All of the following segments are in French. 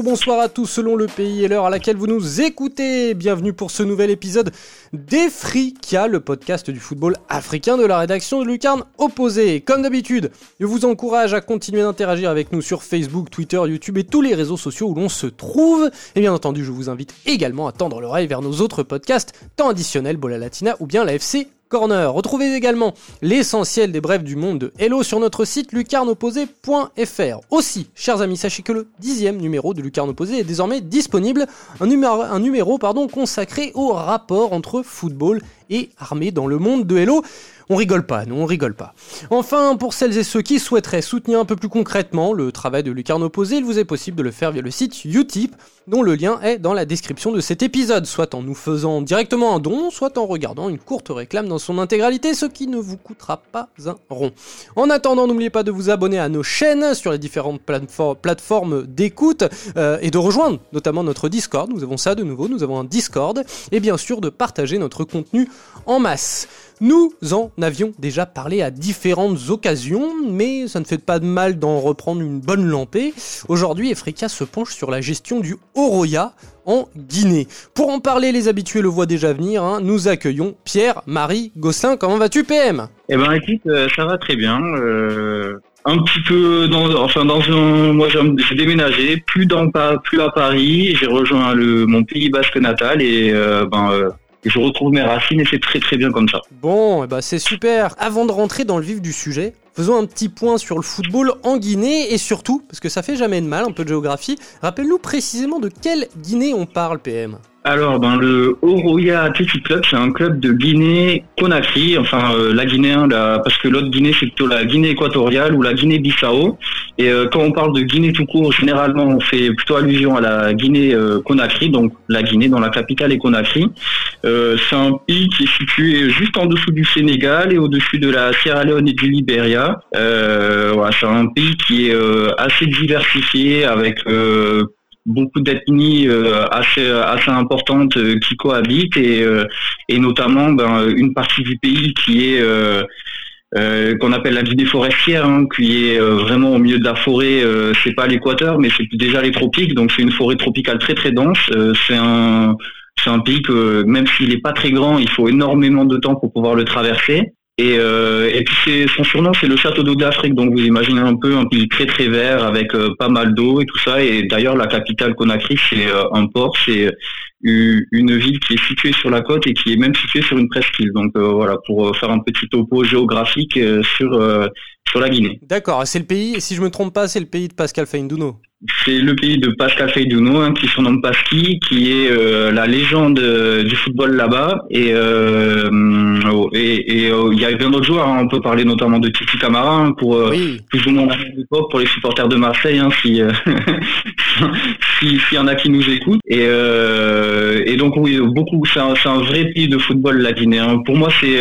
Bonsoir à tous selon le pays et l'heure à laquelle vous nous écoutez. Bienvenue pour ce nouvel épisode d'Efrika, le podcast du football africain de la rédaction de Lucarne Opposé. Comme d'habitude, je vous encourage à continuer d'interagir avec nous sur Facebook, Twitter, YouTube et tous les réseaux sociaux où l'on se trouve. Et bien entendu, je vous invite également à tendre l'oreille vers nos autres podcasts, tant additionnels Bola Latina ou bien la FC Retrouvez également l'essentiel des brèves du monde de Hello sur notre site lucarneopposé.fr. Aussi, chers amis, sachez que le dixième numéro de Lucarne est désormais disponible, un numéro, un numéro pardon, consacré au rapport entre football et armée dans le monde de Hello. On rigole pas, nous on rigole pas. Enfin, pour celles et ceux qui souhaiteraient soutenir un peu plus concrètement le travail de Lucarne Opposé, il vous est possible de le faire via le site Utip, dont le lien est dans la description de cet épisode, soit en nous faisant directement un don, soit en regardant une courte réclame dans son intégralité, ce qui ne vous coûtera pas un rond. En attendant, n'oubliez pas de vous abonner à nos chaînes sur les différentes plateformes d'écoute euh, et de rejoindre notamment notre Discord. Nous avons ça de nouveau, nous avons un Discord, et bien sûr de partager notre contenu en masse. Nous en avions déjà parlé à différentes occasions, mais ça ne fait pas de mal d'en reprendre une bonne lampée. Aujourd'hui, Efrika se penche sur la gestion du Oroya en Guinée. Pour en parler, les habitués le voient déjà venir, hein. nous accueillons Pierre-Marie Gosselin. Comment vas-tu PM Eh ben écoute, euh, ça va très bien. Euh, un petit peu dans, enfin dans un, moi j'ai déménagé, plus dans plus à Paris, j'ai rejoint mon pays basque natal et euh, ben je retrouve mes racines et c'est très très bien comme ça. Bon, bah c'est super. Avant de rentrer dans le vif du sujet, faisons un petit point sur le football en Guinée et surtout, parce que ça fait jamais de mal, un peu de géographie, rappelle-nous précisément de quelle Guinée on parle, PM. Alors, ben, le Oroya Athletic Club, c'est un club de Guinée-Conakry, enfin euh, la Guinée, hein, parce que l'autre Guinée, c'est plutôt la Guinée équatoriale ou la Guinée-Bissau. Et euh, quand on parle de Guinée tout court, généralement, on fait plutôt allusion à la Guinée-Conakry, donc la Guinée dont la capitale est Conakry. Euh, c'est un pays qui est situé juste en dessous du Sénégal et au-dessus de la Sierra Leone et du Libéria. Voilà, c'est un pays qui est assez diversifié avec beaucoup d'ethnies euh, assez assez importantes euh, qui cohabitent et euh, et notamment ben, une partie du pays qui est qu'on appelle la Guinée forestière, hein, qui est vraiment au milieu de la forêt. c'est pas l'équateur, mais c'est déjà les tropiques, donc c'est une forêt tropicale très très dense. c'est un c'est un pays que même s'il n'est pas très grand, il faut énormément de temps pour pouvoir le traverser. Et, euh, et puis son surnom c'est le château d'eau d'Afrique, donc vous imaginez un peu un pays très très vert avec euh, pas mal d'eau et tout ça. Et d'ailleurs la capitale Conakry c'est euh, un port, c'est une ville qui est située sur la côte et qui est même située sur une presqu'île. Donc euh, voilà pour faire un petit topo géographique sur sur la Guinée. D'accord, c'est le pays, si je me trompe pas, c'est le pays de Pascal Feindouno c'est le pays de Pascal Feydouno, hein, qui surnomme Pasqui, qui est euh, la légende euh, du football là-bas. Et euh, et il y a bien d'autres joueurs. Hein. on peut parler notamment de Titi Camara hein, pour plus ou moins la même époque pour les supporters de Marseille, hein, si s'il y en a qui nous écoutent. Et, et donc oui, beaucoup. C'est un, un, vrai pays de football la Guinée. Pour moi, c'est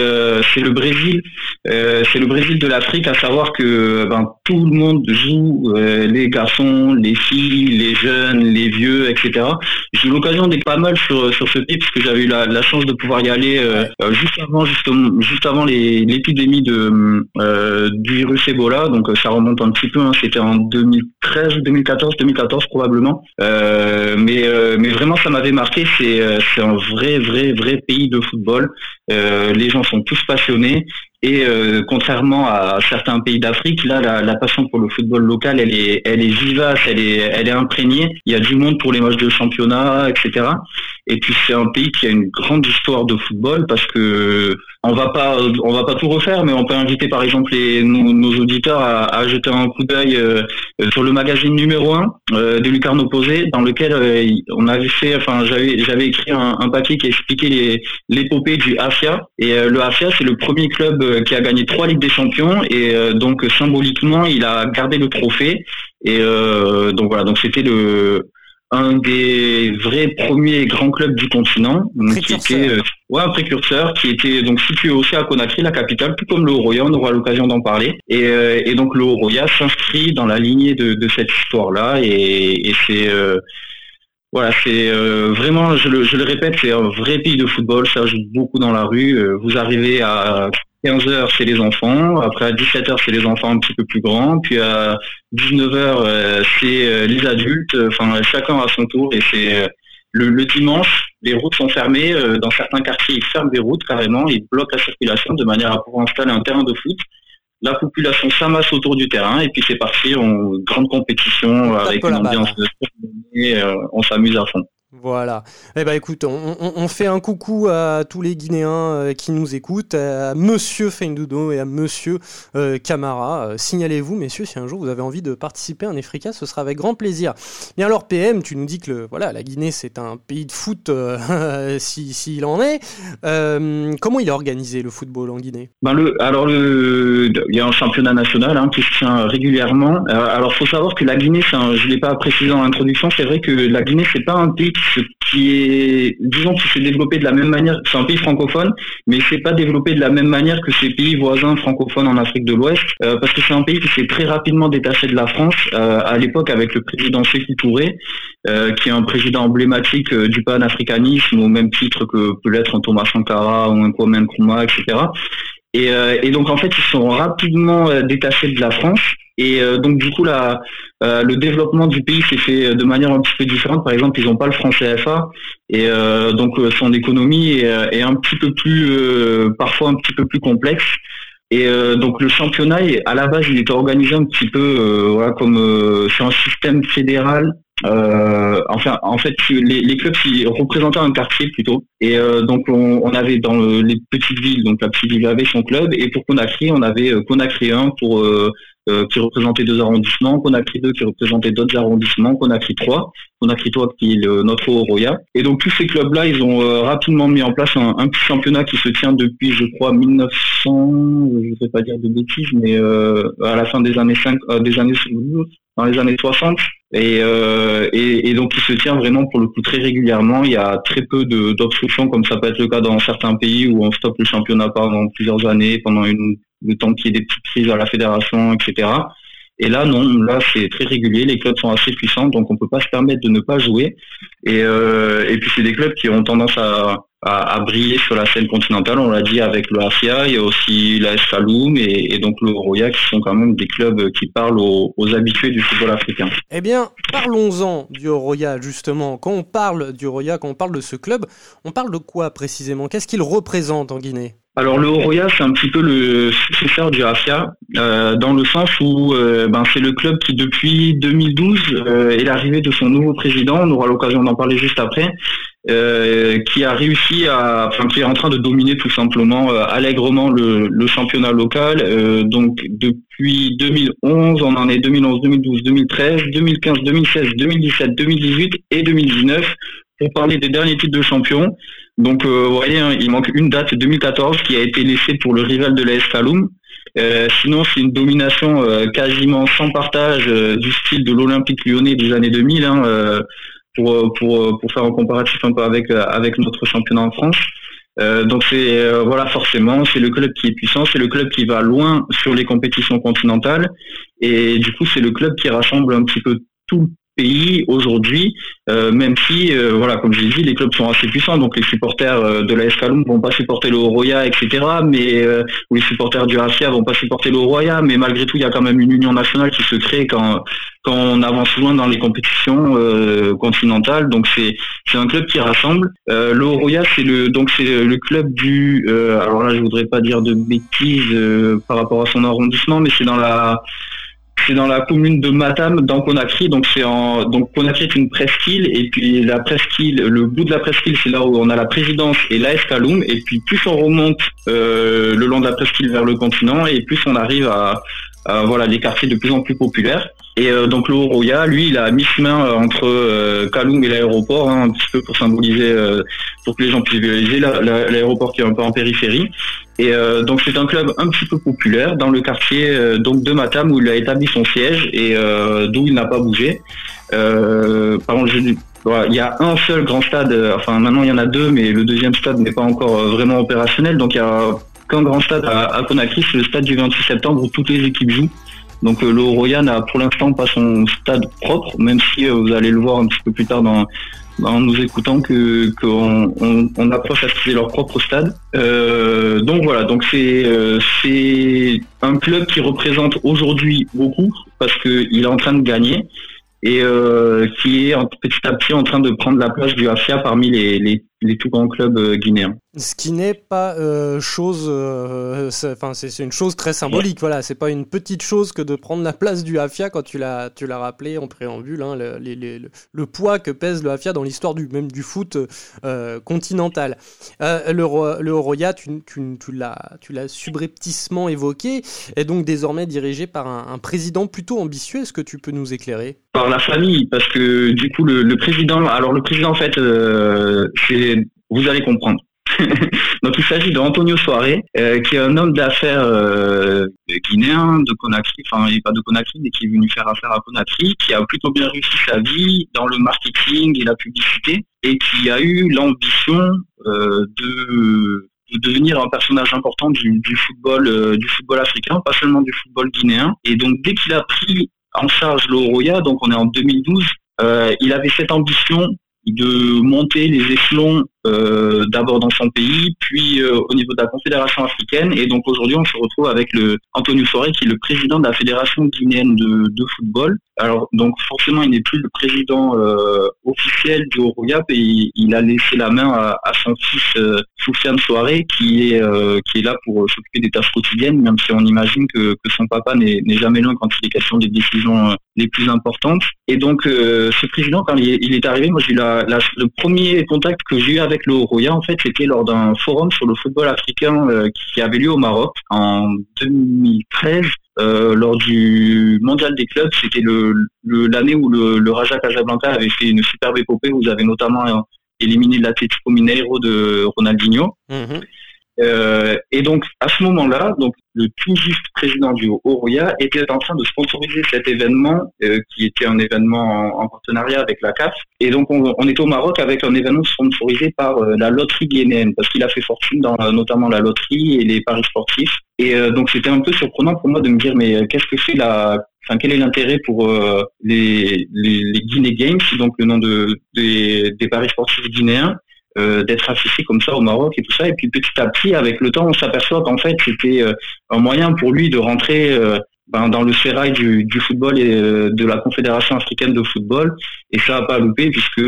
c'est le Brésil, c'est le Brésil de l'Afrique, à savoir que ben, tout le monde joue, les garçons, les les filles, les jeunes, les vieux, etc. J'ai eu l'occasion d'être pas mal sur, sur ce pays parce que j'avais eu la, chance de pouvoir y aller euh, euh, juste avant juste avant l'épidémie de euh, du virus Ebola. Donc ça remonte un petit peu. Hein. C'était en 2013, 2014, 2014 probablement. Mais mais vraiment ça m'avait marqué. C'est c'est un vrai vrai vrai pays de football. les gens sont tous passionnés et euh, contrairement à certains pays d'Afrique, là, la, passion pour le football local, elle est, elle est vivace, elle est, elle est imprégnée. Il y a du monde pour les matchs de championnat, etc. Et puis c'est un pays qui a une grande histoire de football parce que on va pas, on va pas tout refaire, mais on peut inviter par exemple les, nos, auditeurs à, jeter un coup d'œil euh, sur le magazine numéro 1 euh, de Lucarne Opposé, dans lequel on avait fait, enfin j'avais, j'avais écrit un, un, papier qui expliquait l'épopée du AFIA. Et le AFIA, c'est le premier club euh, qui a gagné trois Ligues des Champions. Et euh, donc symboliquement il a gardé le trophée. Et euh, donc voilà. Donc c'était le un des vrais premiers grands clubs du continent qui était ouais, un précurseur qui était donc situé aussi à Conakry la capitale tout comme le Roya on aura l'occasion d'en parler et, et, donc le Roya s'inscrit dans la lignée de, de cette histoire là et, et c'est voilà, c'est vraiment, je le, je le, répète, c'est un vrai pays de football. Ça joue beaucoup dans la rue. Vous arrivez à 15h, c'est les enfants. Après, à 17h, c'est les enfants un petit peu plus grands. Puis à 19h, c'est les adultes. Enfin, chacun à son tour. Et c'est le, dimanche, les routes sont fermées. Dans certains quartiers, ils ferment des routes carrément. Ils bloquent la circulation de manière à pouvoir installer un terrain de foot la population s'amasse autour du terrain et puis c'est parti en grande compétition avec une ambiance de et on s'amuse à fond. Voilà. Eh ben écoute, on, fait un coucou à tous les Guinéens euh, qui nous écoutent, à Monsieur Feindoudo et à Monsieur euh, Camara. Euh, signalez-vous, messieurs, si un jour vous avez envie de participer à un Africa, ce sera avec grand plaisir. Bien alors, PM, tu nous dis que voilà, la Guinée c'est un pays de foot, s'il si, en est. comment il a organisé le football en Guinée? Ben le, Alors, il y a un championnat national hein, qui se tient régulièrement. alors, faut savoir que la Guinée, je ne l'ai pas précisé dans l'introduction, c'est vrai que la Guinée c'est pas un pays est, disons, qui s'est développé de la même manière. C'est un pays francophone, mais c'est pas développé de la même manière que ses pays voisins francophones en Afrique de l'Ouest, euh, parce que c'est un pays qui s'est très rapidement détaché de la France euh, à l'époque avec le président Sékou Touré, euh, qui est un président emblématique du panafricanisme au même titre que peut l'être un Thomas Sankara ou un Kwame Nkrumah, etc. Et, et, donc en fait, ils sont rapidement détachés de la France. Et donc du coup, la, euh, le développement du pays s'est fait de manière un petit peu différente. Par exemple, ils n'ont pas le franc CFA et euh, donc euh, son économie est, un petit peu plus, parfois un petit peu plus complexe. Et donc le championnat, à la base, il était organisé un petit peu voilà, comme sur un système fédéral enfin, en fait, les, clubs qui représentaient un quartier plutôt. Et donc, on, avait dans les petites villes, donc la petite ville avait son club, et pour Conakry, on avait Conakry 1 pour euh, qui représentait deux arrondissements, Conakry 2 qui représentait d'autres arrondissements, Conakry 3, Conakry 3 qui est notre Roya. Et donc tous ces clubs-là, ils ont euh, rapidement mis en place un, un, petit championnat qui se tient depuis, je crois, 1900, je ne vais pas dire de bêtises, mais euh, à la fin des années 5, des années dans les années 60. Et, et, et, donc il se tient vraiment pour le coup très régulièrement. Il y a très peu d'obstructions comme ça peut être le cas dans certains pays où on stoppe le championnat pendant plusieurs années, pendant une le temps qu'il y ait des petites crises à la fédération, etc. Et là, non, là, c'est très régulier. Les clubs sont assez puissants, donc on peut pas se permettre de ne pas jouer. Et, euh, et puis, c'est des clubs qui ont tendance à, à, briller sur la scène continentale. On l'a dit avec le AFIA, il y a aussi la Saloum et, et, donc le Roya, qui sont quand même des clubs qui parlent aux, aux habitués du football africain. Eh bien, parlons-en du Roya, justement. Quand on parle du Roya, quand on parle de ce club, on parle de quoi précisément? Qu'est-ce qu'il représente en Guinée? Alors le Oroya, c'est un petit peu le successeur du Rafia, euh, dans le sens où euh, ben, c'est le club qui depuis 2012 euh, est l'arrivée de son nouveau président, on aura l'occasion d'en parler juste après, euh, qui a réussi à, enfin qui est en train de dominer tout simplement allègrement le, championnat local. donc depuis 2011, on en est 2011, 2012, 2013, 2015, 2016, 2017, 2018 et 2019 pour parler des derniers titres de champion. Donc, euh, vous voyez, hein, il manque une date, 2014, qui a été laissée pour le rival de l'AS Kaloum. Euh, sinon, c'est une domination euh, quasiment sans partage du style de l'Olympique lyonnais des années 2000, hein, pour, pour, pour faire un comparatif un peu avec, avec notre championnat en France. donc c'est voilà forcément c'est le club qui est puissant, c'est le club qui va loin sur les compétitions continentales et du coup c'est le club qui rassemble un petit peu tout aujourd'hui, euh, même si, euh, voilà, comme je l'ai dit, les clubs sont assez puissants, donc les supporters euh, de la ne vont pas supporter le Roya, etc., mais ou les supporters du Rafia vont pas supporter le Roya, mais malgré tout, il y a quand même une union nationale qui se crée quand quand on avance loin dans les compétitions continentales. Donc c'est c'est un club qui rassemble. le Roya, c'est le donc c'est le club du, alors là, je voudrais pas dire de bêtises par rapport à son arrondissement, mais c'est dans la c'est dans la commune de Matam, dans Conakry. Donc c'est en donc Conakry est une presqu'île et puis la presqu'île, le bout de la presqu'île, c'est là où on a la présidence et l'AS Kaloum. Et puis plus on remonte euh, le long de la presqu'île vers le continent et plus on arrive à, voilà les quartiers de plus en plus populaires. Et euh, donc le Roya, lui, il a mi-chemin euh, entre euh, Kaloum et l'aéroport, hein, un petit peu pour symboliser, pour que les gens puissent visualiser l'aéroport qui est un peu en périphérie. Et euh, donc c'est un club un petit peu populaire dans le quartier euh, donc de Matam où il a établi son siège et euh, d'où il n'a pas bougé. par contre, il y a un seul grand stade, enfin maintenant il y en a deux, mais le deuxième stade n'est pas encore vraiment opérationnel. Donc il y a qu'un grand stade à, Conakry, c'est le stade du 26 septembre où toutes les équipes jouent. Donc le Roya n'a pour l'instant pas son stade propre, même si vous allez le voir un petit peu plus tard dans, en nous écoutant que qu'on on, approche à ce leur propre stade. donc voilà, donc c'est c'est un club qui représente aujourd'hui beaucoup parce qu'il est en train de gagner et qui est petit à petit en train de prendre la place du AFIA parmi les, les, les tout grands clubs guinéens. Ce qui n'est pas euh, chose, euh, enfin c'est une chose très symbolique. Voilà, c'est pas une petite chose que de prendre la place du Afia quand tu l'as tu l'as rappelé en préambule, hein, le, le, poids que pèse le Afia dans l'histoire du même du foot euh, continental. le le Roya, tu, tu, tu l'as tu l'as subrepticement évoqué, est donc désormais dirigé par un, un président plutôt ambitieux. Est-ce que tu peux nous éclairer? Par la famille, parce que du coup le, président, alors le président en fait, c'est vous allez comprendre. Donc il s'agit d'Antonio Soare, euh, qui est un homme d'affaires euh, guinéen de Conakry, enfin il n'est pas de Conakry, mais qui est venu faire affaire à Conakry, qui a plutôt bien réussi sa vie dans le marketing et la publicité, et qui a eu l'ambition euh, de, devenir un personnage important du, football, du football africain, pas seulement du football guinéen. Et donc dès qu'il a pris en charge l'Oroya, donc on est en 2012, il avait cette ambition de monter les échelons euh, d'abord dans son pays, puis euh, au niveau de la Confédération africaine. Et donc aujourd'hui, on se retrouve avec le Antonio Forêt, qui est le président de la Fédération guinéenne de, de football. Alors donc forcément, il n'est plus le président euh, officiel du Royap et il, a laissé la main à, à son fils euh, Soufiane Soiré, qui est qui est là pour s'occuper des tâches quotidiennes, même si on imagine que, que son papa n'est jamais loin quand il est question des décisions les plus importantes. Et donc ce président, quand il est, il est arrivé, moi j'ai eu la, le premier contact que j'ai eu avec avec le Roya, en fait, c'était lors d'un forum sur le football africain euh, qui avait lieu au Maroc en 2013. Euh, lors du mondial des clubs, c'était le l'année où le, Raja Casablanca avait fait une superbe épopée. Vous avez notamment euh, éliminé l'Atlético Mineiro de Ronaldinho. Mhm. Euh, et donc, à ce moment-là, donc le tout juste président du Oroya était en train de sponsoriser cet événement, euh, qui était un événement en, partenariat avec la CAF. Et donc, on, on, était au Maroc avec un événement sponsorisé par euh, la loterie guinéenne, parce qu'il a fait fortune dans notamment la loterie et les paris sportifs. Et donc, c'était un peu surprenant pour moi de me dire, mais qu'est-ce que fait la Enfin, quel est l'intérêt pour les, les, les Guinea Games, donc le nom de, des, des paris sportifs guinéens, euh, d'être affiché comme ça au Maroc et tout ça. Et puis petit à petit, avec le temps, on s'aperçoit qu'en fait, c'était euh, un moyen pour lui de rentrer euh, ben, dans le sérail du, du, football et de la Confédération africaine de football. Et ça n'a pas loupé puisque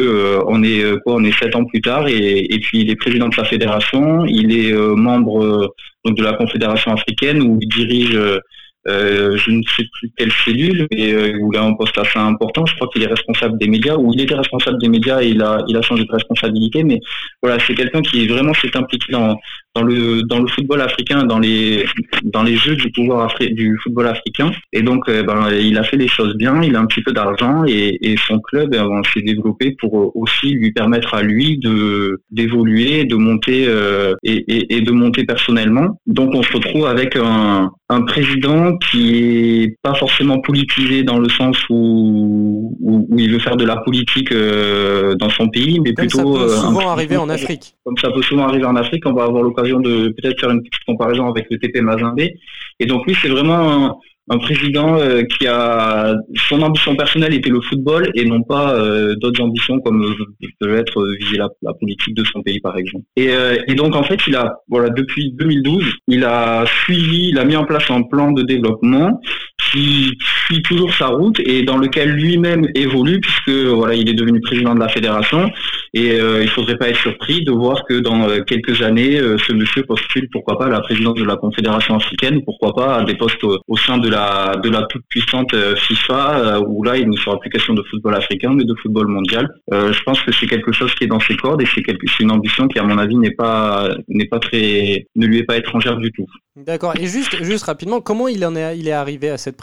on est quoi On est sept ans plus tard et, et, puis il est président de sa fédération. Il est membre donc de la Confédération africaine où il dirige euh, je ne sais plus quelle cellule, mais euh, où il a un poste assez important. Je crois qu'il est responsable des médias, ou il était responsable des médias et il a, il a changé de responsabilité. Mais voilà, c'est quelqu'un qui vraiment s'est impliqué dans, dans le dans le football africain, dans les dans les jeux du pouvoir du football africain. Et donc, euh, ben, il a fait les choses bien. Il a un petit peu d'argent et, et, son club ben, s'est développé pour aussi lui permettre à lui de d'évoluer, de monter euh, et, et, et, de monter personnellement. Donc, on se retrouve avec un, un président qui est pas forcément politisé dans le sens où où, il veut faire de la politique euh, dans son pays, mais plutôt ça peut souvent arriver en Afrique. Comme ça peut souvent arriver en Afrique, on va avoir l'occasion de peut-être faire une petite comparaison avec le TP Mazembe. Et donc lui, c'est vraiment un, président euh, qui a son ambition personnelle était le football et non pas euh, d'autres ambitions comme peut être viser la, politique de son pays par exemple. Et, euh, et, donc en fait, il a voilà depuis 2012, il a suivi, il a mis en place un plan de développement qui suit toujours sa route et dans lequel lui-même évolue puisque voilà, il est devenu président de la fédération et euh, il faudrait pas être surpris de voir que dans euh, quelques années, euh, ce monsieur postule, pourquoi pas, à la présidence de la Confédération africaine, pourquoi pas à des postes au, sein de la de la toute puissante FIFA, où là, il ne sera plus question de football africain, mais de football mondial. je pense que c'est quelque chose qui est dans ses cordes et c'est une ambition qui, à mon avis, n'est pas n'est pas très ne lui est pas étrangère du tout. D'accord. Et juste juste rapidement, comment il en est il est arrivé à cette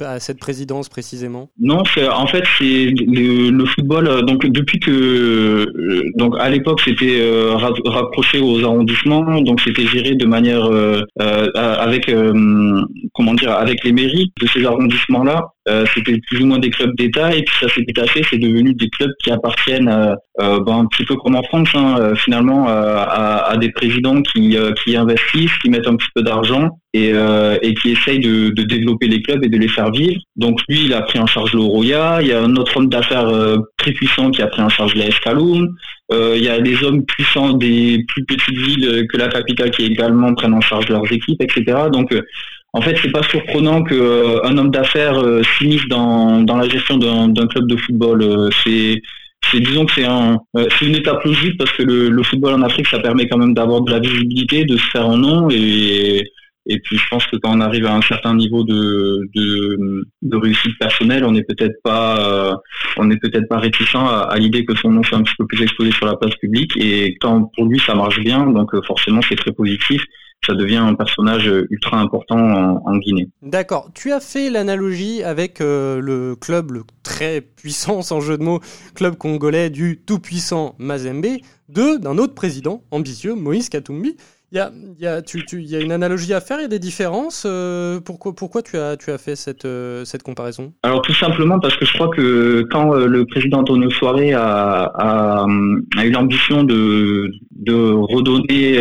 à cette présidence précisément? Non, en fait c'est le, football. Donc depuis que euh, donc à l'époque c'était euh, rapproché aux arrondissements, donc c'était géré de manière euh, avec comment dire, avec les mairies de ces arrondissements-là, euh, c'était plus ou moins des clubs d'État et puis ça s'est détaché, c'est devenu des clubs qui appartiennent euh, euh ben, un petit peu comme en France, hein, euh, finalement, à, à, des présidents qui, qui investissent, qui mettent un petit peu d'argent et, et qui essayent de, de, développer les clubs et de les faire vivre. Donc lui, il a pris en charge le Roya, il y a un autre homme d'affaires très puissant qui a pris en charge la Escaloum, il y a des hommes puissants des plus petites villes que la capitale qui également prennent en charge leurs équipes, etc. Donc en fait, c'est pas surprenant qu'un euh, homme d'affaires euh, s'immisce dans, dans la gestion d'un club de football. Euh, c'est disons que c'est un, une étape logique parce que le, le, football en Afrique, ça permet quand même d'avoir de la visibilité, de se faire un nom et, et puis je pense que quand on arrive à un certain niveau de, de, de réussite personnelle, on n'est peut-être pas, on n'est peut-être pas réticent à, à l'idée que son nom soit un petit peu plus exposé sur la place publique. Et quand pour lui ça marche bien, donc forcément c'est très positif ça devient un personnage ultra important en, Guinée. D'accord. Tu as fait l'analogie avec euh, le club, très puissant, sans jeu de mots, club congolais du tout-puissant Mazembe, de d'un autre président ambitieux, Moïse Katumbi. Il y a, une analogie à faire, il y a des différences. Euh, pourquoi, tu, as, fait cette, euh, comparaison? Alors tout simplement parce que je crois que quand euh, le président Antonio Soare a, eu l'ambition de, redonner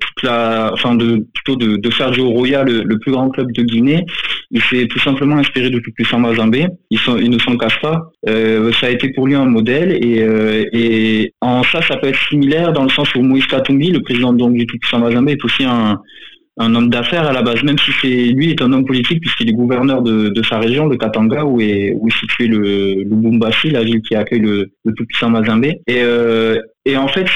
toute la, enfin de plutôt de, faire du Royal le, le, plus grand club de Guinée, il s'est tout simplement inspiré de tout puissant Mazambé. Ils, ils ne s'en cachent pas. ça a été pour lui un modèle et, et en ça, ça peut être similaire dans le sens où Moïse Katumbi, le président donc, du tout puissant Mazambé est aussi un, homme d'affaires à la base, même si c'est lui est un homme politique puisqu'il est gouverneur de, sa région, de Katanga, où est, où est situé le, Lubumbashi, la ville qui accueille le, tout-puissant Mazambé. Et, euh, et en fait,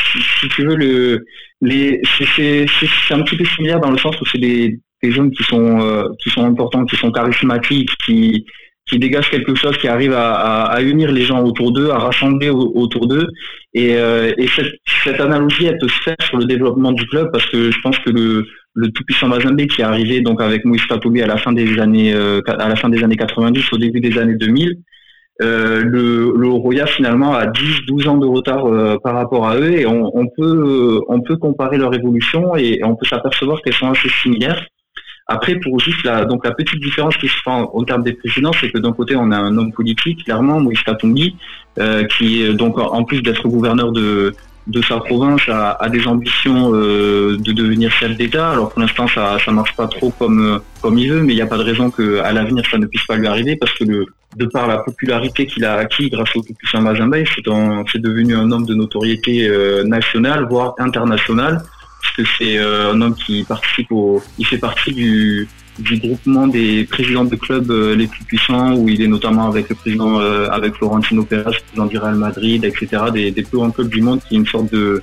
si, tu veux, le, les, c'est, un petit peu similaire dans le sens où c'est des, des hommes qui sont, euh, qui sont importants, qui sont charismatiques, qui, qui dégage quelque chose qui arrive à, à, unir les gens autour d'eux, à rassembler autour d'eux. Et, euh, et cette, cette, analogie, elle peut se faire sur le développement du club parce que je pense que le, le tout-puissant Mazembe qui est arrivé donc avec Moïse Katoubi à la fin des années euh, à la fin des années 90, au début des années 2000, euh, le, le Roya finalement a 10-12 ans de retard euh, par rapport à eux et on, on peut on peut comparer leur évolution et on peut s'apercevoir qu'elles sont assez similaires. Après, pour juste la, donc la petite différence qui se fait en, termes des présidents, c'est que d'un côté, on a un homme politique, clairement, Moïse Katumbi, euh, qui donc en plus d'être gouverneur de, de sa province, a, a des ambitions euh, de devenir chef d'État. Alors pour l'instant, ça ça marche pas trop comme comme il veut, mais il n'y a pas de raison qu'à l'avenir ça ne puisse pas lui arriver, parce que le, de par la popularité qu'il a acquis grâce au Tout-Puissant Mazembe, c'est devenu un homme de notoriété euh, nationale, voire internationale parce que c'est euh, un homme qui participe au, il fait partie du, du groupement des présidents de clubs euh, les plus puissants, où il est notamment avec le président, euh, avec Florentino Pérez, président du Real Madrid, etc., des, des plus grands clubs du monde, qui est une sorte de,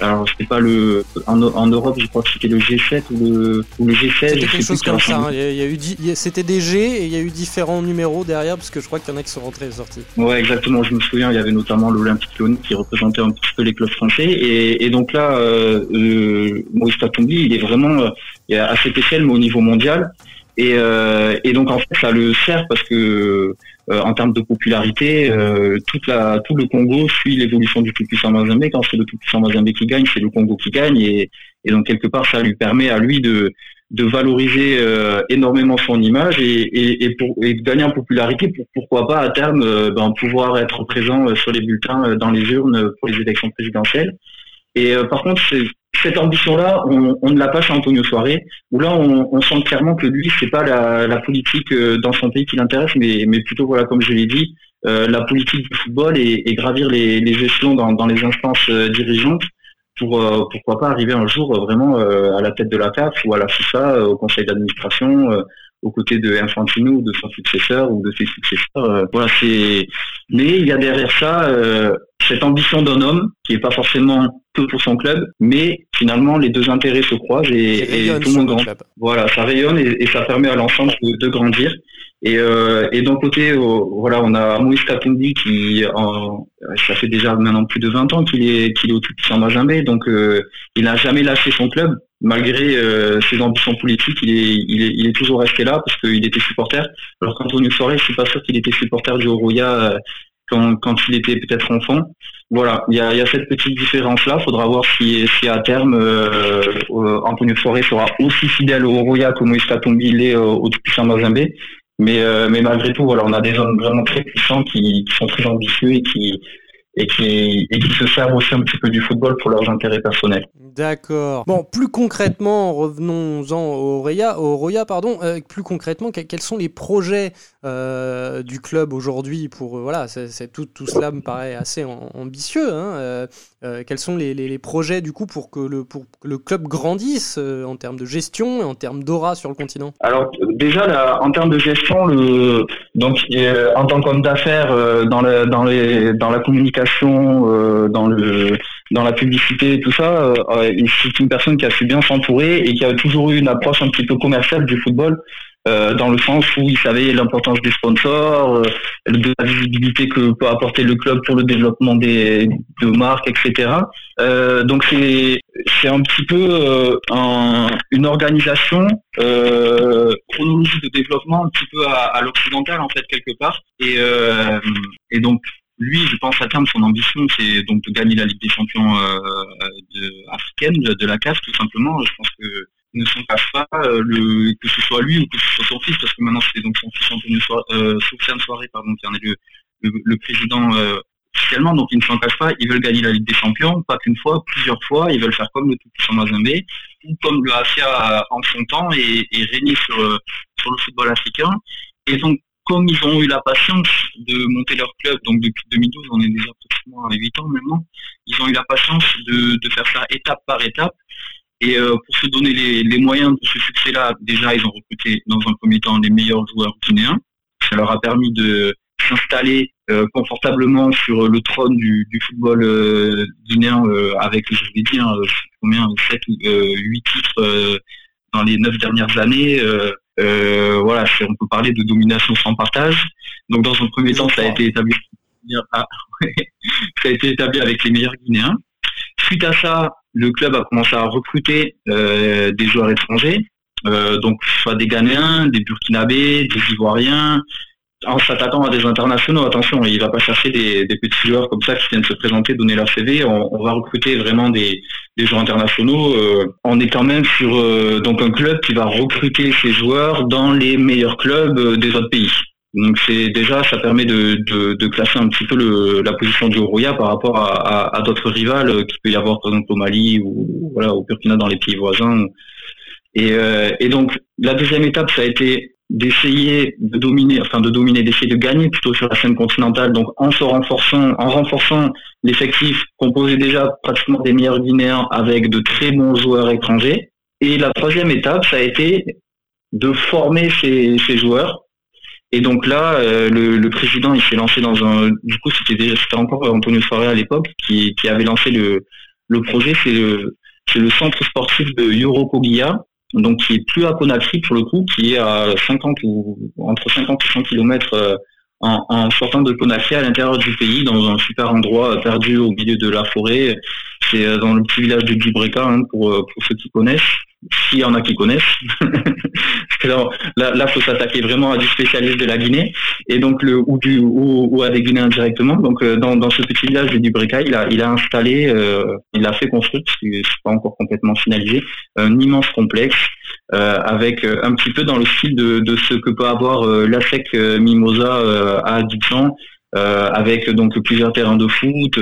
alors je sais pas le en, en, Europe je crois que c'était le G7 ou le, ou le G16 c'était quelque chose comme ça hein. il y a, eu c'était des G et il y a eu différents numéros derrière parce que je crois qu'il y en a qui sont rentrés et sortis. Ouais exactement. Je me souviens il y avait notamment l'Olympique Lyonnais qui représentait un petit peu les clubs français. Et, et donc là euh, euh, Maurice Tatumbi il est vraiment euh, à cette échelle mais au niveau mondial. Et, euh, et donc en fait ça le sert parce que euh, en termes de popularité, euh, tout le Congo suit l'évolution du tout-puissant Mazembe. Quand c'est le tout-puissant Mazembe qui gagne, c'est le Congo qui gagne. Et, donc, quelque part, ça lui permet à lui de, valoriser euh, énormément son image et de gagner en popularité pour pourquoi pas à terme ben, pouvoir être présent sur les bulletins dans les urnes pour les élections présidentielles. Et par contre, cette ambition-là, on, on, ne l'a pas chez Antonio Soiré, où là, on, on sent clairement que lui, c'est pas la, la, politique euh, dans son pays qui l'intéresse, mais, mais plutôt, voilà, comme je l'ai dit, euh, la politique du football et, et gravir les, les gestions dans, dans, les instances euh, dirigeantes pour pourquoi pas arriver un jour vraiment à la tête de la CAF ou à la FIFA, au conseil d'administration, aux côtés de Infantino ou de son successeur ou de ses successeurs. voilà, c'est. Mais il y a derrière ça cette ambition d'un homme qui est pas forcément que pour son club, mais finalement les deux intérêts se croisent et, tout le monde grandit. Voilà, ça rayonne et, ça permet à l'ensemble de, grandir. Et, euh, et d'un côté, voilà, on a Moïse Katumbi qui, en, ça fait déjà maintenant plus de 20 ans qu'il est qu'il est au tout-puissant Majambé, donc euh, il n'a jamais lâché son club malgré euh, ses ambitions politiques. Il est, il est, il est toujours resté là parce qu'il était supporter. Alors quand on nous je suis pas sûr qu'il était supporter du Oroya quand, quand il était peut-être enfant. Voilà, il y a, y a, cette petite différence-là. Faudra voir si, si à terme euh, Antonio Forêt sera aussi fidèle au Roya que Moïse Katombi l'est au Tupuissan Mazembe. Mais, mais malgré tout, voilà, on a des hommes vraiment très puissants qui, qui sont très ambitieux et qui, et qui, et qui se servent aussi un petit peu du football pour leurs intérêts personnels. D'accord. Bon, plus concrètement, revenons-en au Roya, au Roya pardon. Euh, plus concrètement, quels sont les projets euh, du club aujourd'hui pour euh, voilà, c'est, tout, tout cela me paraît assez ambitieux. Hein, quels sont les, les, projets du coup pour que le pour que le club grandisse en termes de gestion et en termes d'aura sur le continent? Alors déjà, là, en termes de gestion, le donc en tant qu'homme d'affaires dans la dans dans la communication, dans le dans la publicité et tout ça, c'est une personne qui a su bien s'entourer et qui a toujours eu une approche un petit peu commerciale du football. Euh, dans le sens où il savait l'importance des sponsors, euh, de la visibilité que peut apporter le club pour le développement des de marques, etc. Euh, donc c'est c'est un petit peu euh, un, une organisation chronologie de développement un petit peu à, à l'occidental en fait quelque part et et donc lui, je pense à terme, son ambition, c'est donc de gagner la Ligue des Champions euh, de, africaine, de, la CAF, tout simplement. Je pense que ne s'en cache pas, euh, le, que ce soit lui ou que ce soit son fils, parce que maintenant c'est donc son fils Antonio euh, Soirée, pardon, qui en est le, le, président euh, officiellement, donc ils ne s'en cachent pas, ils veulent gagner la Ligue des Champions, pas qu'une fois, plusieurs fois, ils veulent faire comme le tout-puissant Mazembe, ou comme le AFIA en son temps, et, et régner sur, sur le football africain. Et donc, comme ils ont eu la patience de monter leur club, donc depuis 2012, on est déjà pratiquement à 8 ans maintenant, ils ont eu la patience de, de faire ça étape par étape. Et euh, pour se donner les, les, moyens de ce succès-là, déjà, ils ont recruté dans un premier temps les meilleurs joueurs guinéens. Ça leur a permis de s'installer euh, confortablement sur le trône du, du football euh, guinéen avec, je vous l'ai dit, hein, combien, 7 ou 8 titres dans les 9 dernières années. Euh, voilà, on peut parler de domination sans partage. Donc dans un premier temps, ça a été établi, ah, ça a été établi avec les meilleurs Guinéens. Suite à ça, le club a commencé à recruter euh, des joueurs étrangers, euh, donc soit des Ghanéens, des Burkinabés, des Ivoiriens, en s'attendant à des internationaux, attention, il va pas chercher des, petits joueurs comme ça qui viennent se présenter, donner leur CV. On, va recruter vraiment des, joueurs internationaux. Euh, on est quand même sur euh, donc un club qui va recruter ses joueurs dans les meilleurs clubs euh, des autres pays. Donc c'est déjà ça permet de, de, classer un petit peu le, la position du Oroya par rapport à, d'autres rivales qui peut y avoir par exemple au Mali ou voilà au Burkina dans les pays voisins. Et, et donc la deuxième étape ça a été d'essayer de dominer, enfin de dominer, d'essayer de gagner plutôt sur la scène continentale, donc en se renforçant, en renforçant l'effectif composé déjà pratiquement des meilleurs Guinéens avec de très bons joueurs étrangers. Et la troisième étape, ça a été de former ces, ces joueurs. Et donc là, euh, le, président, il s'est lancé dans un, du coup, c'était encore Antonio Soare à l'époque qui, qui avait lancé le, le projet, c'est le, le centre sportif de Yorokogia, donc qui est plus à Conakry pour le coup, qui est à 50 ou entre 50 et 100 km en, en, sortant de Conakry à l'intérieur du pays, dans un super endroit euh, perdu au milieu de la forêt. C'est euh, dans le petit village de Djibreka, hein, pour, pour ceux qui connaissent s'il y en a qui connaissent. là, là, faut s'attaquer vraiment à du spécialiste de la Guinée et donc le ou du ou, à des Guinéens directement. Donc euh, dans, ce petit village de Dubreka, il a il a installé, euh, il a fait construire, c'est pas encore complètement finalisé, un immense complexe euh, avec un petit peu dans le style de, ce que peut avoir l'ASEC Mimosa à Abidjan. avec donc plusieurs terrains de foot,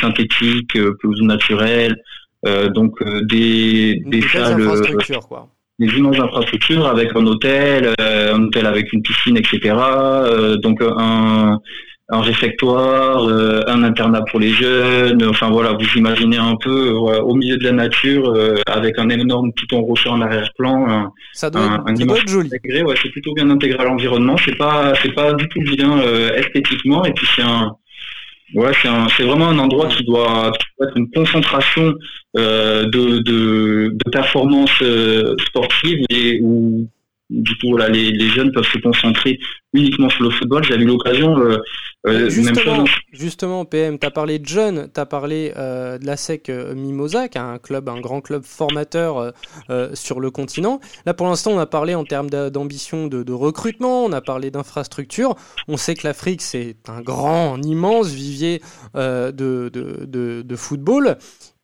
synthétiques, pelouse naturelles, euh, donc euh, des, des, salles, infrastructures, quoi. des immenses infrastructures avec un hôtel, euh, un hôtel avec une piscine, etc. donc un, un réfectoire, un internat pour les jeunes. Enfin voilà, vous imaginez un peu au milieu de la nature avec un énorme piton rocher en arrière-plan. Ça doit, un, être joli. ouais, c'est plutôt bien intégré à l'environnement. C'est pas, c'est pas du tout bien esthétiquement. Et puis c'est un, Ouais, c'est vraiment un endroit qui doit, être une concentration euh, de, de, de performances euh, sportives et où Du coup, voilà, les, jeunes peuvent se concentrer uniquement sur le football. J'avais eu l'occasion, euh, euh, justement, justement, PM, tu as parlé de jeunes, tu as parlé euh, de la SEC Mimosa, qui est un club, un grand club formateur sur le continent. Là, pour l'instant, on a parlé en termes d'ambition de, recrutement, on a parlé d'infrastructure. On sait que l'Afrique, c'est un grand, un immense vivier de, de, de football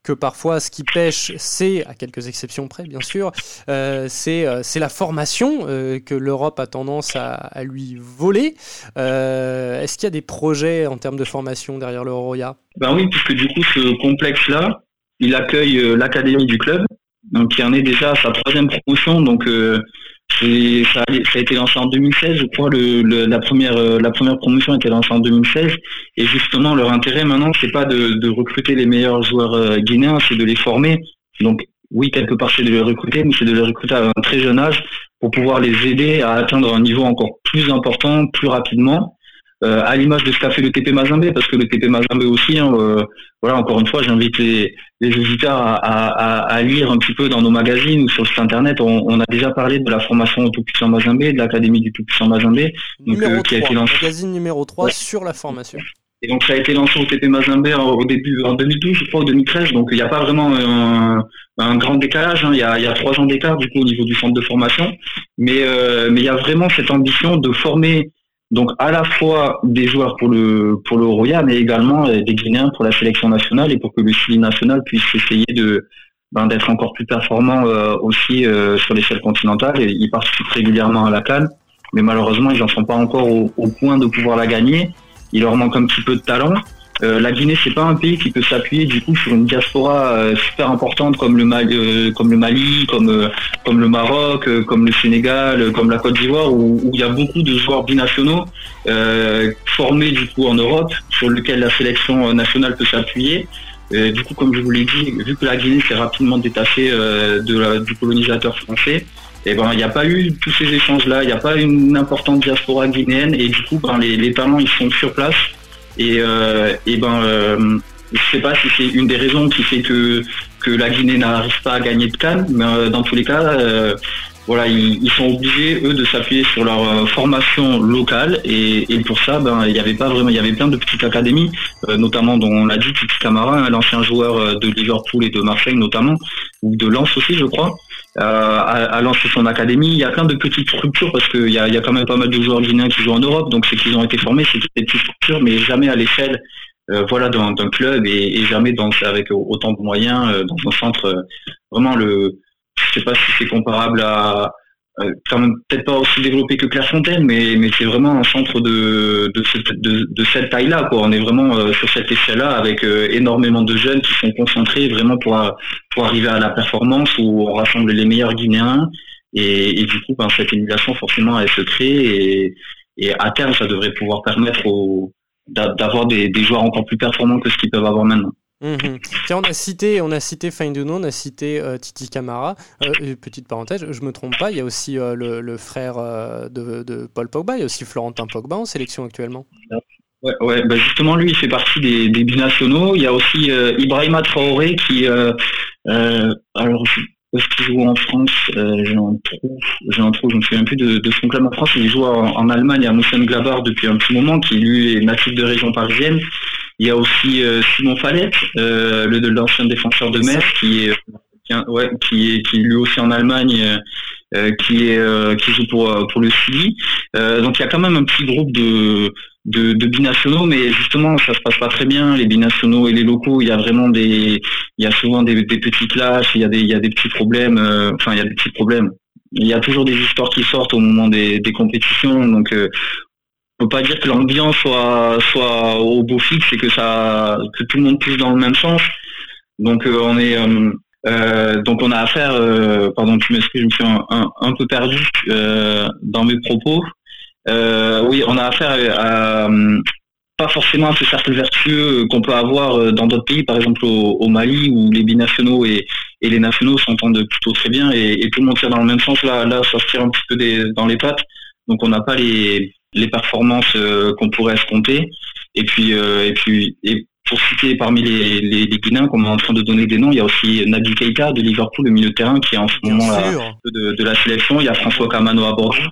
que parfois ce qui pêche, c'est, à quelques exceptions près bien sûr, euh, euh, c'est la formation euh, que l'Europe a tendance à, lui voler. Est-ce qu'il y a des projets en termes de formation derrière le Roya? Ben oui, puisque du coup ce complexe-là, il accueille l'académie du club, donc qui en est déjà à sa troisième promotion, donc ça, a été lancé en 2016, je crois. la première euh, la première promotion a été lancée en 2016. Et justement, leur intérêt maintenant, c'est pas de, recruter les meilleurs joueurs euh, guinéens, c'est de les former. Donc oui, quelque part, c'est de les recruter, mais c'est de les recruter à un très jeune âge pour pouvoir les aider à atteindre un niveau encore plus important, plus rapidement. Euh, à l'image de ce qu'a fait le TP Mazembe, parce que le TP Mazembe aussi, hein, euh, voilà, encore une fois, j'invite les, les auditeurs à, à, à, lire un petit peu dans nos magazines ou sur le site internet. On, on a déjà parlé de la formation au Tout-Puissant Mazembe, de l'académie du Tout-Puissant Mazembe, donc, euh, qui a été lancé. Magazine numéro 3 sur la formation. Et donc ça a été lancé au TP Mazembe au début en 2012, je crois, ou 2013. Donc il n'y a pas vraiment un, un grand décalage. Hein. Il, y a, il y a trois ans d'écart du coup au niveau du centre de formation, mais euh, mais il y a vraiment cette ambition de former donc à la fois des joueurs pour le pour le Roya, mais également euh, des Guinéens pour la sélection nationale et pour que le Chili national puisse essayer de ben, d'être encore plus performant euh, aussi euh, sur l'échelle continentale. Et ils participent régulièrement à la Cannes, mais malheureusement ils n'en sont pas encore au, au, point de pouvoir la gagner. Il leur manque un petit peu de talent. Euh, la Guinée, c'est pas un pays qui peut s'appuyer du coup sur une diaspora euh, super importante comme le Mali, euh, comme le Mali, comme le Maroc, comme le Sénégal, comme la Côte d'Ivoire, où, il y a beaucoup de joueurs binationaux formés du coup en Europe, sur lequel la sélection nationale peut s'appuyer. du coup, comme je vous l'ai dit, vu que la Guinée s'est rapidement détachée du colonisateur français, et eh ben il n'y a pas eu tous ces échanges là, il n'y a pas une importante diaspora guinéenne et du coup ben, les, les talents ils sont sur place et, euh, et ben, euh, je sais pas si c'est une des raisons qui fait que que la Guinée n'arrive pas à gagner de Cannes, mais euh, dans tous les cas, euh, voilà, ils, sont obligés eux de s'appuyer sur leur formation locale et, et, pour ça, ben il y avait pas vraiment, il y avait plein de petites académies, notamment dont on l'a dit, Titi Camara, hein, l'ancien joueur de Liverpool et de Marseille notamment, ou de Lens aussi, je crois. Euh, à, lancer son académie. Il y a plein de petites structures parce qu'il y a, y a quand même pas mal de joueurs guinéens qui jouent en Europe, donc c'est qu'ils ont été formés, c'est des petites structures, mais jamais à l'échelle euh, voilà d'un club et, jamais dans, avec autant de moyens euh, dans un centre vraiment le je sais pas si c'est comparable à euh, peut-être pas aussi développé que Clairefontaine, mais, mais c'est vraiment un centre de, de, cette, de, cette taille-là. On est vraiment euh, sur cette échelle-là avec euh, énormément de jeunes qui sont concentrés vraiment pour, pour arriver à la performance où on rassemble les meilleurs Guinéens. Et, et du coup, ben, cette émulation, forcément, elle se crée. Et, et à terme, ça devrait pouvoir permettre d'avoir des, des joueurs encore plus performants que ce qu'ils peuvent avoir maintenant. Mhm. Tiens, on a cité, on a cité on a cité euh, Titi Camara. Euh, petite parenthèse, je me trompe pas, il y a aussi euh, le, frère de, Paul Pogba, il y a aussi Florentin Pogba en sélection actuellement. Ouais, ouais bah, justement, lui, il fait partie des, des binationaux. Il y a aussi Ibrahima Traoré qui, alors, est-ce qu'il joue en France J'ai un trou, j'ai un trou, je ne me souviens plus de, de son club en France. Il joue en, en Allemagne à Mönchengladbach depuis un petit moment, qui lui est natif de région parisienne. Il y a aussi euh, Simon Fallet, euh, le l'ancien défenseur de Metz, qui est, qui, ouais, qui est qui lui aussi en Allemagne, euh, qui est qui joue pour pour le Chili. donc il y a quand même un petit groupe de de, de, binationaux, mais justement, ça se passe pas très bien. Les binationaux et les locaux, il y a vraiment des, il y a souvent des, des petits clashs, il y a des, il y a des petits problèmes. enfin, il y a des petits problèmes. Il y a toujours des histoires qui sortent au moment des, des compétitions, donc on peut pas dire que l'ambiance soit soit au beau fixe et que ça que tout le monde pousse dans le même sens. Donc euh, on est euh, euh, donc on a affaire pardon tu m'excuses je me suis un, peu perdu dans mes propos. oui on a affaire à pas forcément à ce cercle vertueux qu'on peut avoir dans d'autres pays, par exemple au, Mali, où les binationaux et, et les nationaux s'entendent plutôt très bien et, et, tout le monde tire dans le même sens. Là, là, ça se tire un petit peu des, dans les pattes. Donc on n'a pas les, les performances euh, qu'on pourrait escompter. Et puis, euh, et puis, et pour citer parmi les, les, les Guinéens, comme on est en train de donner des noms, il y a aussi Nabi Keita de Liverpool, le milieu de terrain, qui est en ce moment là, de, de, la sélection. Il y a François Camano à Bordeaux.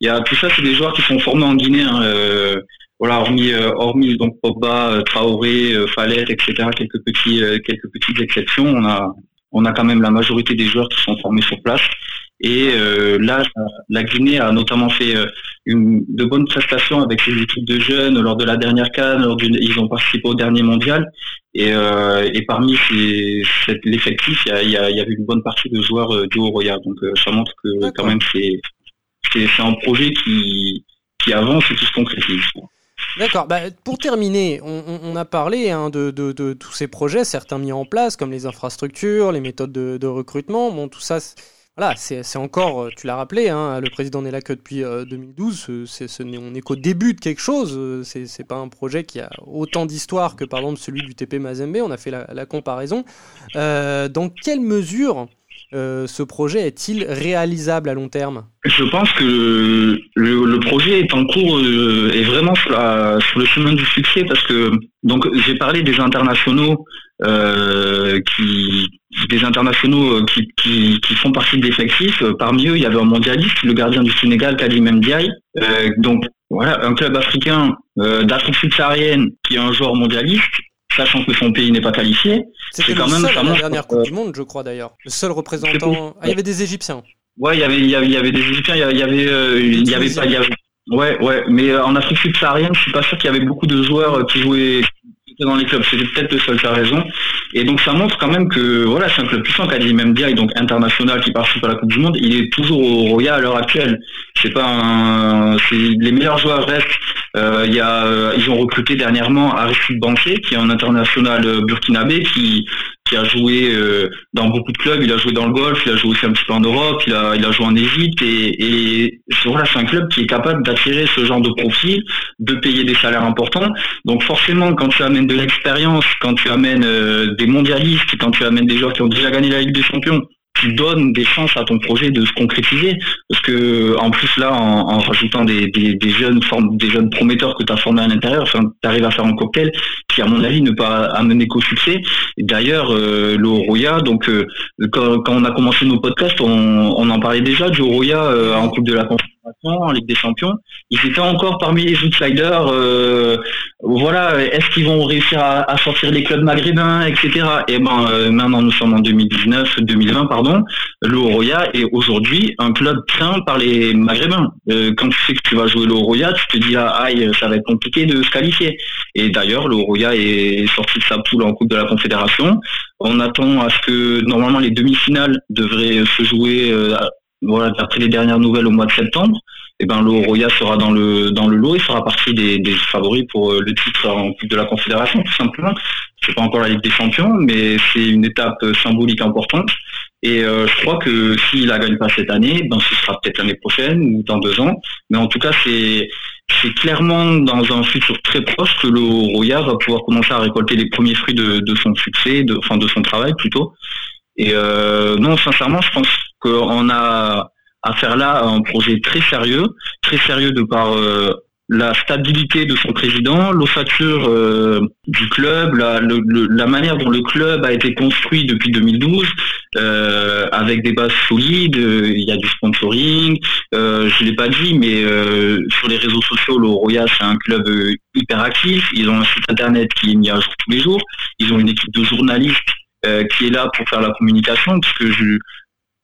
Il y a tout ça, c'est des joueurs qui sont formés en Guinée. Hein, euh, voilà, hormis, euh, hormis donc Pogba, euh, Traoré, Fallette, etc. Quelques petits, quelques petites exceptions. On a, on a quand même la majorité des joueurs qui sont formés sur place. Et euh, là, la Guinée a notamment fait une, de bonnes prestations avec ses équipes de jeunes lors de la dernière canne. Lors ils ont participé au dernier mondial. Et, euh, et parmi l'effectif, il y, a, y, a, y avait une bonne partie de joueurs du Haut-Royal. Donc ça montre que quand même c'est c'est un projet qui, qui avance et qui se concrétise. D'accord. Bah, pour terminer, on, a parlé hein, de, de, tous ces projets, certains mis en place, comme les infrastructures, les méthodes de, recrutement. Bon, tout ça, voilà, c'est encore, euh, tu l'as rappelé, hein, le président n'est là que depuis 2012. Euh, ce on n'est qu'au début de quelque chose. Euh, c'est pas un projet qui a autant d'histoire que par exemple celui du TP Mazembe. On a fait la, comparaison. dans quelle mesure euh, ce projet est-il réalisable à long terme? Je pense que le, projet est en cours euh, est vraiment sur, le chemin du succès parce que j'ai parlé des internationaux euh, qui des internationaux qui, font partie de l'effectif. Parmi eux, il y avait un mondialiste, le gardien du Sénégal, Kadim Ndiaye. donc voilà, un club africain d'Afrique subsaharienne qui est un joueur mondialiste sachant que son pays n'est pas qualifié. C'était quand même seul la dernière Coupe du Monde, je crois d'ailleurs. Le seul représentant. Ah, il y avait des Égyptiens. Ouais, il y avait, il y avait, des Égyptiens. Il y avait, il y avait, pas, il y avait. Ouais, ouais. Mais euh, en Afrique subsaharienne, je suis pas sûr qu'il y avait beaucoup de joueurs euh, qui jouaient dans les clubs. C'était peut-être le seul, tu raison. Et donc ça montre quand même que voilà, c'est un club puissant, dit même et donc international qui participe à la Coupe du Monde. Il est toujours au Roya à l'heure actuelle. C'est pas un... les meilleurs joueurs restent. Euh, y a, euh, ils ont recruté dernièrement Aristide Banquier, qui est un international burkinabé, qui qui a joué euh, dans beaucoup de clubs. Il a joué dans le golf, il a joué aussi un petit peu en Europe, il a, il a joué en Égypte. Et, et voilà, c'est un club qui est capable d'attirer ce genre de profil, de payer des salaires importants. Donc forcément, quand tu amènes de l'expérience, quand tu amènes euh, des mondialistes, quand tu amènes des joueurs qui ont déjà gagné la Ligue des Champions, tu donnes des chances à ton projet de se concrétiser. Parce que en plus là en, rajoutant des, jeunes des jeunes prometteurs que tu as formés à l'intérieur enfin, tu arrives à faire un cocktail qui à mon avis ne pas amener qu'au succès. D'ailleurs euh, le donc euh, quand, on a commencé nos podcasts on, en parlait déjà. Du Roya euh, en Coupe de la Conférence en Ligue des Champions, ils étaient encore parmi les outsiders. Euh, voilà, est-ce qu'ils vont réussir à, sortir les clubs maghrébins, etc. Et ben euh, maintenant nous sommes en 2019, 2020 pardon. Le Roya est aujourd'hui un club craint par les maghrébins. Euh, quand tu sais que tu vas jouer le Roya, tu te dis ah aïe, ça va être compliqué de se qualifier. Et d'ailleurs le Roya est sorti de sa poule en Coupe de la Confédération. On attend à ce que normalement les demi-finales devraient se jouer voilà, d'après les dernières nouvelles au mois de septembre, et eh ben le Roya sera dans le dans le lot, il fera partie des, des favoris pour euh, le titre en Coupe de la Confédération, tout simplement. C'est pas encore la Ligue des Champions, mais c'est une étape euh, symbolique importante. Et euh, je crois que s'il la gagne pas cette année, ben ce sera peut-être l'année prochaine ou dans deux ans. Mais en tout cas, c'est c'est clairement dans un futur très proche que le Roya va pouvoir commencer à récolter les premiers fruits de, de son succès, de, enfin de son travail plutôt. Et euh, non, sincèrement, je pense qu'on a à faire là un projet très sérieux, très sérieux de par euh, la stabilité de son président, l'ossature euh, du club, la, la, manière dont le club a été construit depuis 2012, euh, avec des bases solides, il y a du sponsoring, je l'ai pas dit, mais sur les réseaux sociaux, le Roya c'est un club hyper actif, ils ont un site internet qui est mis à jour tous les jours, ils ont une équipe de journalistes qui est là pour faire la communication, puisque je,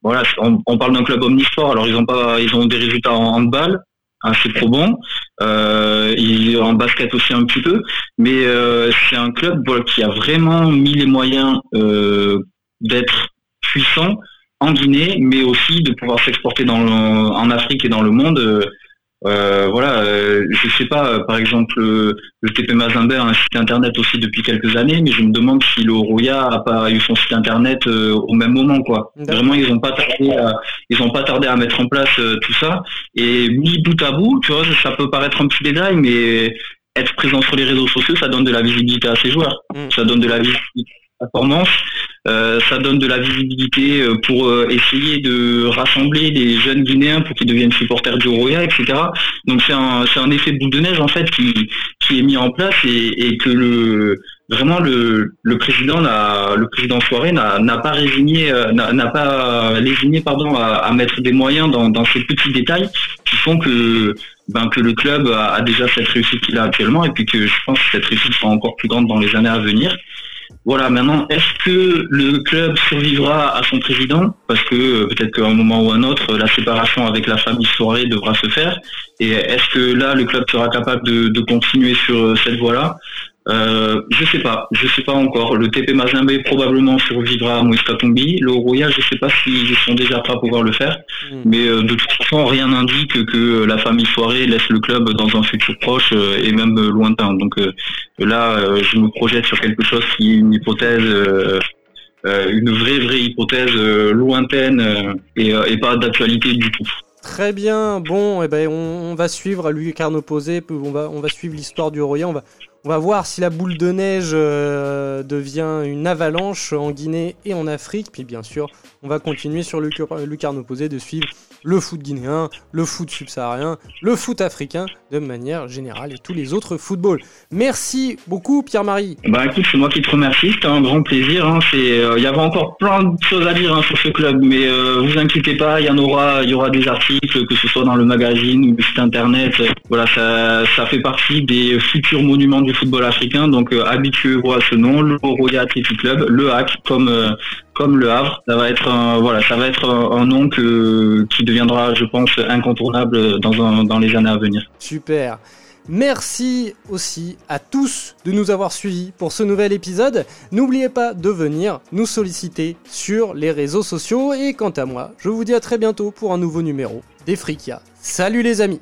voilà, on, parle d'un club omnisport. Alors ils ont pas, ils ont des résultats en handball assez probants. Euh, en basket aussi un petit peu, mais euh, c'est un club qui a vraiment mis les moyens euh, d'être puissant en Guinée, mais aussi de pouvoir s'exporter en Afrique et dans le monde euh, euh, voilà, euh, je sais pas, euh, par exemple, le TP Mazembe a un site internet aussi depuis quelques années, mais je me demande si le Rouya a pas eu son site internet au même moment, quoi. Vraiment, ils ont pas tardé, à, ils ont pas tardé à mettre en place tout ça. Et mis bout à bout, tu vois, ça peut paraître un petit détail, mais être présent sur les réseaux sociaux, ça donne de la visibilité à ses joueurs. Mm. Ça donne de la visibilité performance. Euh, ça donne de la visibilité euh, pour euh, essayer de rassembler les jeunes Guinéens pour qu'ils deviennent supporters du Roya, etc. Donc c'est un, un effet boule de neige en fait qui, qui est mis en place et, et que le vraiment le, le président le président Soirée n'a pas résigné n'a pas résigné pardon à, à, mettre des moyens dans, dans ces petits détails qui font que ben, que le club a, déjà cette réussite qu'il a actuellement et puis que je pense que cette réussite sera encore plus grande dans les années à venir. Voilà, maintenant, est-ce que le club survivra à son président? Parce que euh, peut-être qu'à un moment ou un autre, la séparation avec la famille Soirée devra se faire. Et est-ce que là, le club sera capable de, de continuer sur euh, cette voie-là? Euh, je sais pas, je sais pas encore. Le TP Mazembe probablement survivra à Moïse Katumbi. Le Royal, je sais pas s'ils sont déjà prêts à pouvoir le faire. Hmm. Mais euh, de toute façon, rien n'indique que la famille Soirée laisse le club dans un futur proche euh, et même lointain. Donc là, je me projette sur quelque chose qui est une hypothèse. une vraie vraie hypothèse lointaine et, et pas d'actualité du tout. Très bien, bon, eh ben, on, va suivre lui Carnot posé, on va, on va suivre l'histoire du Royal, on va, on va voir si la boule de neige euh, devient une avalanche en Guinée et en Afrique. Puis bien sûr, on va continuer sur le lucarne opposé de suivre le foot guinéen, le foot subsaharien, le foot africain de manière générale et tous les autres footballs. Merci beaucoup Pierre-Marie. Bah écoute, c'est moi qui te remercie, c'était un grand plaisir. Hein. Euh, il y avait encore plein de choses à dire hein, sur ce club, mais euh, vous inquiétez pas, il y en aura, il y aura des articles, que ce soit dans le magazine ou le site internet. Voilà, ça, ça fait partie des futurs monuments du football africain, donc euh, habituez-vous à ce nom, le Royal Athletic Club, le HAC, comme euh, comme le Havre. Ça va être un, voilà, ça va être un, nom que, qui deviendra, je pense, incontournable dans, dans les années à venir. Super. Merci aussi à tous de nous avoir suivis pour ce nouvel épisode. N'oubliez pas de venir nous solliciter sur les réseaux sociaux et quant à moi, je vous dis à très bientôt pour un nouveau numéro des Frikia. Salut les amis